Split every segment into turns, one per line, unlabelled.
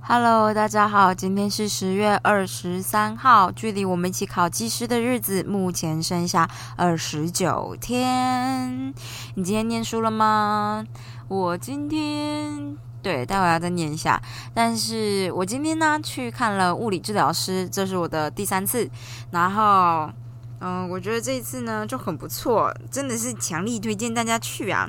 Hello，大家好，今天是十月二十三号，距离我们一起考技师的日子目前剩下二十九天。你今天念书了吗？我今天对，待会要再念一下。但是我今天呢去看了物理治疗师，这是我的第三次。然后，嗯，我觉得这一次呢就很不错，真的是强力推荐大家去啊。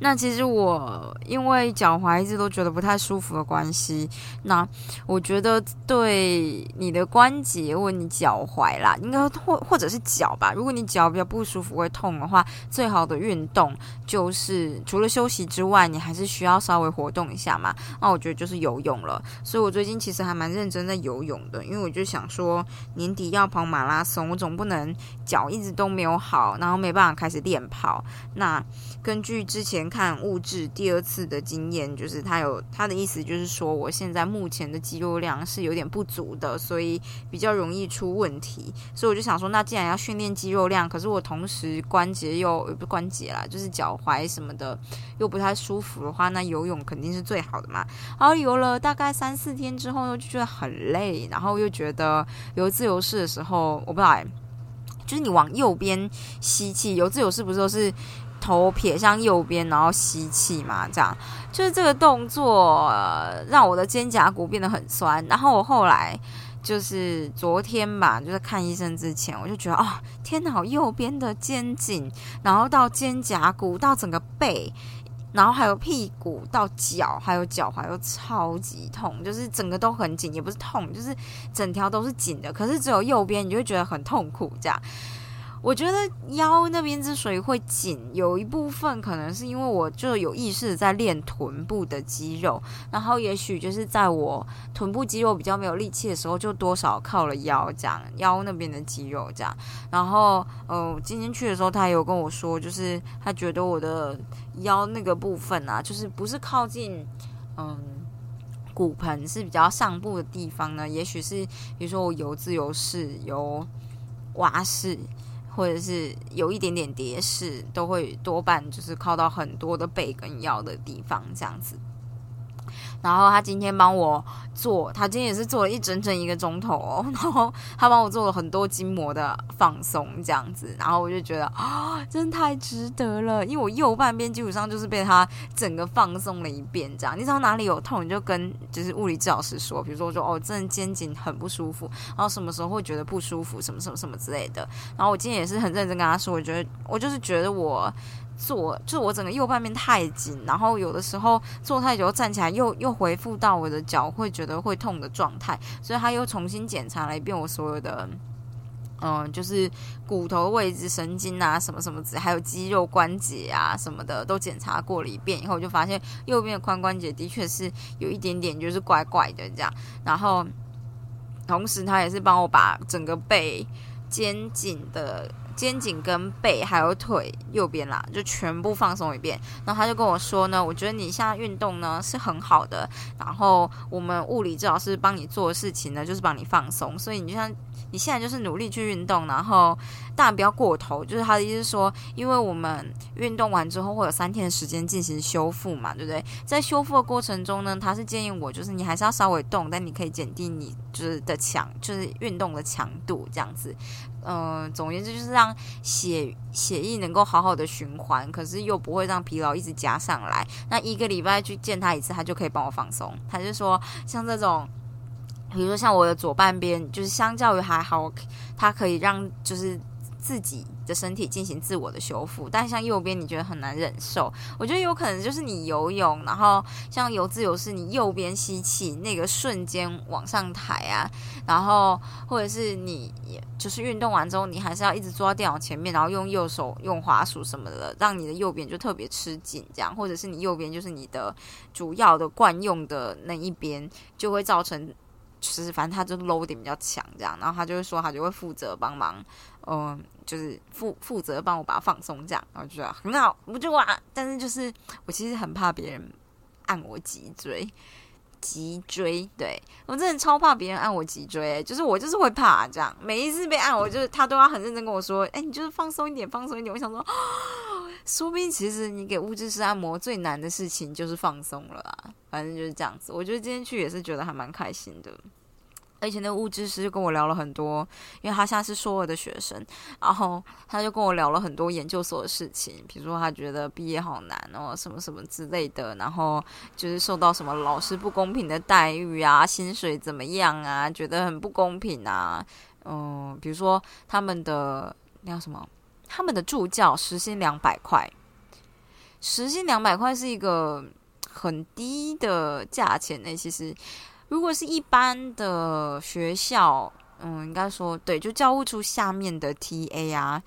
那其实我因为脚踝一直都觉得不太舒服的关系，那我觉得对你的关节或你脚踝啦，应该或或者是脚吧，如果你脚比较不舒服会痛的话，最好的运动就是除了休息之外，你还是需要稍微活动一下嘛。那我觉得就是游泳了。所以我最近其实还蛮认真在游泳的，因为我就想说年底要跑马拉松，我总不能脚一直都没有好，然后没办法开始练跑。那根据之前看物质第二次的经验，就是他有他的意思，就是说我现在目前的肌肉量是有点不足的，所以比较容易出问题。所以我就想说，那既然要训练肌肉量，可是我同时关节又不关节啦，就是脚踝什么的又不太舒服的话，那游泳肯定是最好的嘛。然后游了大概三四天之后呢，就觉得很累，然后又觉得游自由式的时候，我不知道，就是你往右边吸气，游自由式不是都是。头撇向右边，然后吸气嘛，这样就是这个动作让我的肩胛骨变得很酸。然后我后来就是昨天吧，就是看医生之前，我就觉得哦，天哪，右边的肩颈，然后到肩胛骨，到整个背，然后还有屁股到脚，还有脚踝都超级痛，就是整个都很紧，也不是痛，就是整条都是紧的。可是只有右边，你就觉得很痛苦，这样。我觉得腰那边之所以会紧，有一部分可能是因为我就有意识在练臀部的肌肉，然后也许就是在我臀部肌肉比较没有力气的时候，就多少靠了腰这样，腰那边的肌肉这样。然后，呃，今天去的时候，他有跟我说，就是他觉得我的腰那个部分啊，就是不是靠近嗯骨盆是比较上部的地方呢，也许是比如说我游自由式、游蛙式。或者是有一点点跌势，都会多半就是靠到很多的背跟腰的地方这样子。然后他今天帮我做，他今天也是做了一整整一个钟头。然后他帮我做了很多筋膜的放松，这样子。然后我就觉得啊，真太值得了，因为我右半边基本上就是被他整个放松了一遍。这样，你知道哪里有痛，你就跟就是物理治疗师说，比如说我说哦，真的肩颈很不舒服，然后什么时候会觉得不舒服，什么什么什么之类的。然后我今天也是很认真跟他说，我觉得我就是觉得我。坐就我整个右半边太紧，然后有的时候坐太久站起来又又恢复到我的脚会觉得会痛的状态，所以他又重新检查了一遍我所有的，嗯，就是骨头位置、神经啊什么什么子，还有肌肉关节啊什么的都检查过了一遍以后，就发现右边的髋关节的确是有一点点就是怪怪的这样，然后同时他也是帮我把整个背肩颈的。肩颈跟背还有腿右边啦，就全部放松一遍。然后他就跟我说呢，我觉得你现在运动呢是很好的。然后我们物理治疗师帮你做的事情呢，就是帮你放松。所以你就像你现在就是努力去运动，然后当然不要过头。就是他的意思说，因为我们运动完之后会有三天的时间进行修复嘛，对不对？在修复的过程中呢，他是建议我就是你还是要稍微动，但你可以减低你就是的强，就是运动的强度这样子。嗯，总言之就是让血血液能够好好的循环，可是又不会让疲劳一直加上来。那一个礼拜去见他一次，他就可以帮我放松。他就说，像这种，比如说像我的左半边，就是相较于还好，他可以让就是。自己的身体进行自我的修复，但像右边你觉得很难忍受，我觉得有可能就是你游泳，然后像游自由式，你右边吸气那个瞬间往上抬啊，然后或者是你就是运动完之后，你还是要一直坐在电脑前面，然后用右手用滑鼠什么的，让你的右边就特别吃紧，这样，或者是你右边就是你的主要的惯用的那一边，就会造成。就是反正他就 load 点比较强，这样，然后他就会说他就会负责帮忙，嗯，就是负负责帮我把它放松，这样，然后就觉得很好，我就哇，但是就是我其实很怕别人按我脊椎，脊椎，对我真的超怕别人按我脊椎，就是我就是会怕这样，每一次被按，我就是他都要很认真跟我说，哎，你就是放松一点，放松一点。我想说，说不定其实你给物质师按摩最难的事情就是放松了啊，反正就是这样子。我觉得今天去也是觉得还蛮开心的。而且那个物质师就跟我聊了很多，因为他现在是硕二的学生，然后他就跟我聊了很多研究所的事情，比如说他觉得毕业好难哦，什么什么之类的，然后就是受到什么老师不公平的待遇啊，薪水怎么样啊，觉得很不公平啊，嗯，比如说他们的那叫什么，他们的助教时薪两百块，时薪两百块是一个很低的价钱呢，其实。如果是一般的学校，嗯，应该说对，就教务处下面的 TA 啊。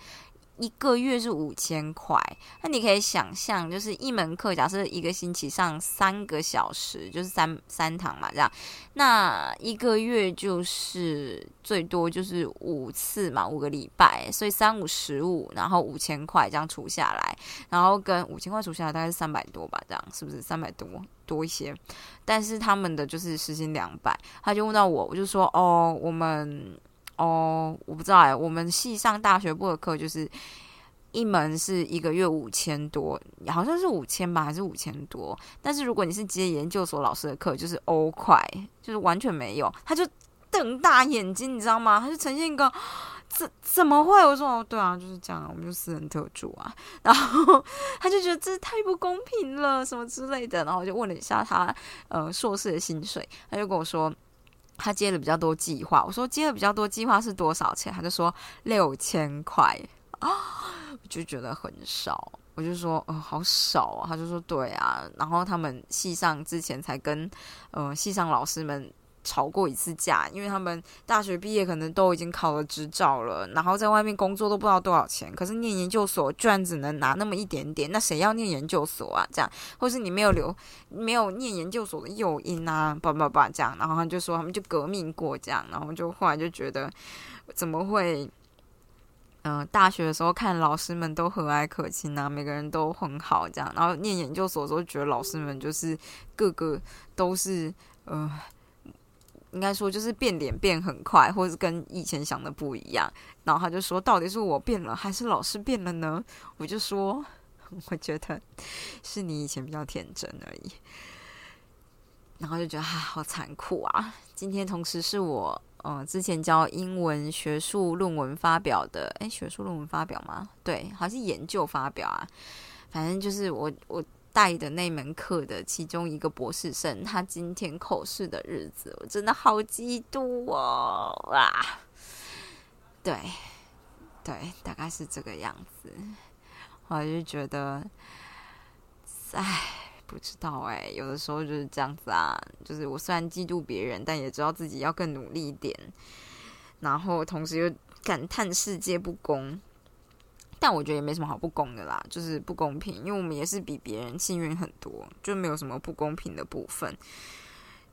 一个月是五千块，那你可以想象，就是一门课，假设一个星期上三个小时，就是三三堂嘛，这样，那一个月就是最多就是五次嘛，五个礼拜，所以三五十五，然后五千块这样除下来，然后跟五千块除下来大概是三百多吧，这样是不是三百多多一些？但是他们的就是时薪两百，他就问到我，我就说哦，我们。哦，我不知道哎，我们系上大学部的课就是一门是一个月五千多，好像是五千吧，还是五千多？但是如果你是接研究所老师的课，就是欧块，就是完全没有。他就瞪大眼睛，你知道吗？他就呈现一个怎怎么会？我说哦，对啊，就是这样，我们就私人特助啊。然后他就觉得这太不公平了，什么之类的。然后我就问了一下他，呃，硕士的薪水，他就跟我说。他接了比较多计划，我说接了比较多计划是多少钱？他就说六千块啊，我就觉得很少，我就说呃好少啊，他就说对啊，然后他们系上之前才跟呃系上老师们。吵过一次架，因为他们大学毕业可能都已经考了执照了，然后在外面工作都不知道多少钱。可是念研究所居然只能拿那么一点点，那谁要念研究所啊？这样，或是你没有留没有念研究所的诱因啊？叭叭叭这样，然后他就说他们就革命过这样，然后就后来就觉得怎么会？嗯，大学的时候看老师们都和蔼可亲啊，每个人都很好这样，然后念研究所的时候觉得老师们就是个个都是呃。应该说就是变脸变很快，或者是跟以前想的不一样。然后他就说：“到底是我变了，还是老师变了呢？”我就说：“ 我觉得是你以前比较天真而已。”然后就觉得啊，好残酷啊！今天同时是我嗯之前教英文学术论文发表的，哎，学术论文发表吗？对，好像是研究发表啊。反正就是我我。带的那门课的其中一个博士生，他今天口试的日子，我真的好嫉妒哦！啊，对，对，大概是这个样子。我就觉得，唉，不知道哎，有的时候就是这样子啊。就是我虽然嫉妒别人，但也知道自己要更努力一点，然后同时又感叹世界不公。但我觉得也没什么好不公的啦，就是不公平，因为我们也是比别人幸运很多，就没有什么不公平的部分。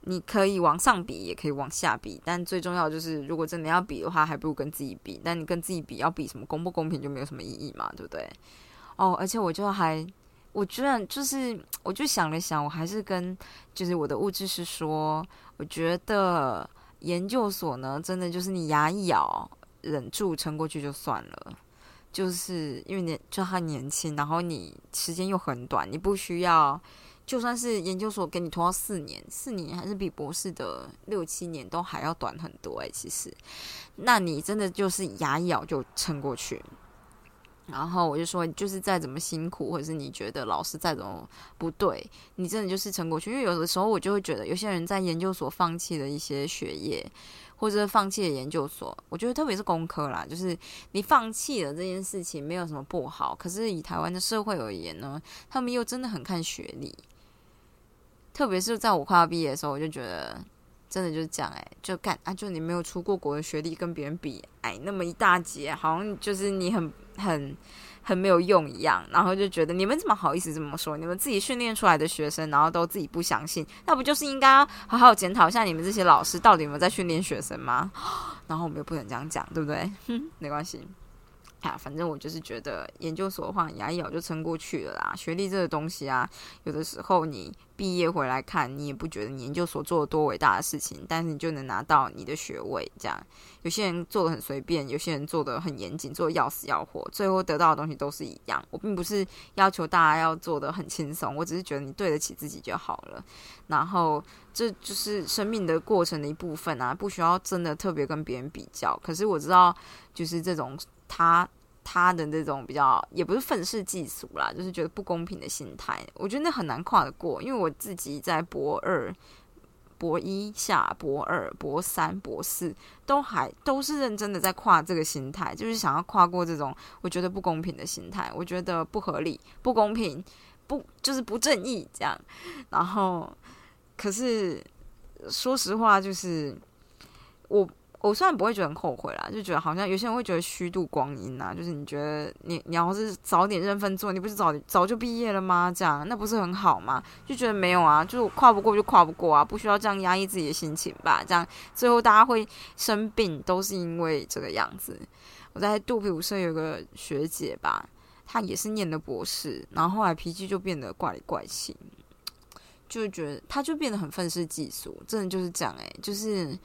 你可以往上比，也可以往下比，但最重要就是，如果真的要比的话，还不如跟自己比。但你跟自己比，要比什么公不公平，就没有什么意义嘛，对不对？哦，而且我就还，我居然就是，我就想了想，我还是跟就是我的物质是说，我觉得研究所呢，真的就是你牙一咬，忍住撑过去就算了。就是因为年就他年轻，然后你时间又很短，你不需要，就算是研究所给你拖到四年，四年还是比博士的六七年都还要短很多诶。其实，那你真的就是牙一咬就撑过去。然后我就说，就是再怎么辛苦，或者是你觉得老师再怎么不对，你真的就是撑过去。因为有的时候我就会觉得，有些人在研究所放弃了一些学业。或者放弃了研究所，我觉得特别是工科啦，就是你放弃了这件事情没有什么不好。可是以台湾的社会而言呢，他们又真的很看学历。特别是在我快要毕业的时候，我就觉得真的就是这样哎，就干啊，就你没有出过国的学历跟别人比矮那么一大截，好像就是你很很。很没有用一样，然后就觉得你们怎么好意思这么说？你们自己训练出来的学生，然后都自己不相信，那不就是应该好好检讨一下你们这些老师到底有没有在训练学生吗？然后我们又不能这样讲，对不对？哼 没关系，啊，反正我就是觉得研究所的话，牙一咬就撑过去了啦。学历这个东西啊，有的时候你毕业回来看，你也不觉得你研究所做了多伟大的事情，但是你就能拿到你的学位。这样，有些人做的很随便，有些人做的很严谨，做的要死要活，最后得到的东西都是一样。我并不是要求大家要做的很轻松，我只是觉得你对得起自己就好了。然后，这就是生命的过程的一部分啊，不需要真的特别跟别人比较。可是我知道，就是这种他。他的那种比较也不是愤世嫉俗啦，就是觉得不公平的心态，我觉得那很难跨得过。因为我自己在博二、博一下、博二、博三、博四都还都是认真的在跨这个心态，就是想要跨过这种我觉得不公平的心态，我觉得不合理、不公平、不就是不正义这样。然后，可是说实话，就是我。我虽然不会觉得很后悔啦，就觉得好像有些人会觉得虚度光阴呐，就是你觉得你你要是早点认份做，你不是早早就毕业了吗？这样那不是很好吗？就觉得没有啊，就是跨不过就跨不过啊，不需要这样压抑自己的心情吧。这样最后大家会生病，都是因为这个样子。我在杜比武社有个学姐吧，她也是念的博士，然后后来脾气就变得怪里怪气，就觉得她就变得很愤世嫉俗，真的就是这样诶，就是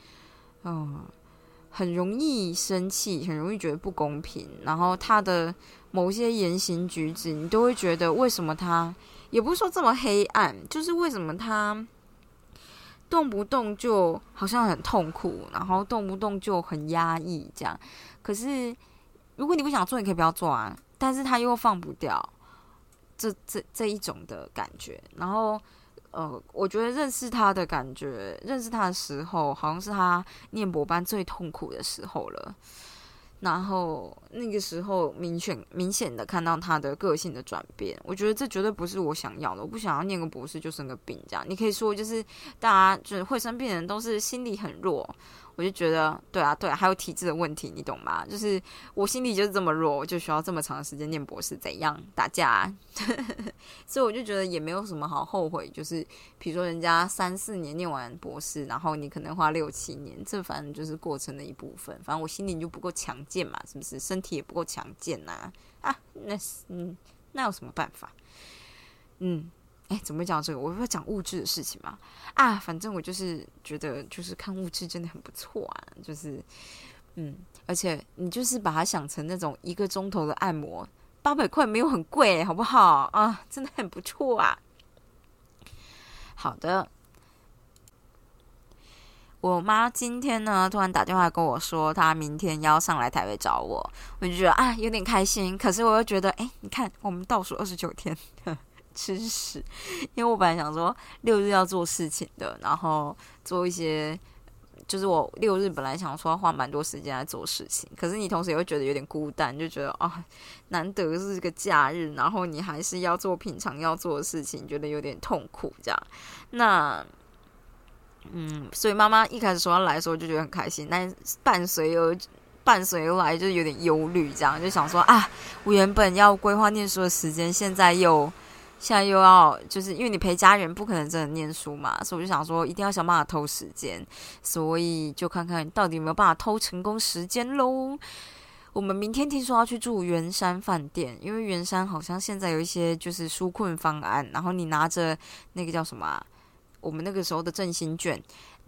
嗯。很容易生气，很容易觉得不公平，然后他的某些言行举止，你都会觉得为什么他也不是说这么黑暗，就是为什么他动不动就好像很痛苦，然后动不动就很压抑这样。可是如果你不想做，你可以不要做啊，但是他又放不掉这这这一种的感觉，然后。呃，我觉得认识他的感觉，认识他的时候，好像是他念博班最痛苦的时候了。然后那个时候，明显明显的看到他的个性的转变。我觉得这绝对不是我想要的。我不想要念个博士就生个病这样。你可以说，就是大家就是会生病的人都是心理很弱。我就觉得，对啊，对，啊，还有体质的问题，你懂吗？就是我心里就是这么弱，我就需要这么长时间念博士，怎样打架？所以我就觉得也没有什么好后悔。就是比如说，人家三四年念完博士，然后你可能花六七年，这反正就是过程的一部分。反正我心里就不够强健嘛，是不是？身体也不够强健呐？啊，那嗯，那有什么办法？嗯。哎，怎么讲这个？我要讲物质的事情嘛。啊，反正我就是觉得，就是看物质真的很不错啊。就是，嗯，而且你就是把它想成那种一个钟头的按摩，八百块没有很贵，好不好啊？真的很不错啊。好的，我妈今天呢突然打电话跟我说，她明天要上来台北找我，我就觉得啊有点开心。可是我又觉得，哎，你看我们倒数二十九天。吃屎！因为我本来想说六日要做事情的，然后做一些，就是我六日本来想说要花蛮多时间来做事情，可是你同时也会觉得有点孤单，就觉得啊，难得是个假日，然后你还是要做平常要做的事情，觉得有点痛苦这样。那，嗯，所以妈妈一开始说要来的时候就觉得很开心，但伴随而伴随而来就有点忧虑，这样就想说啊，我原本要规划念书的时间，现在又。现在又要，就是因为你陪家人不可能真的念书嘛，所以我就想说，一定要想办法偷时间，所以就看看到底有没有办法偷成功时间喽。我们明天听说要去住圆山饭店，因为圆山好像现在有一些就是纾困方案，然后你拿着那个叫什么？我们那个时候的振兴券，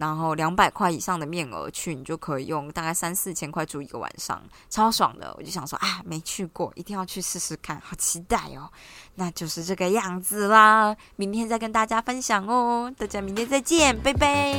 然后两百块以上的面额去，你就可以用大概三四千块住一个晚上，超爽的。我就想说啊，没去过，一定要去试试看，好期待哦。那就是这个样子啦，明天再跟大家分享哦。大家明天再见，拜拜。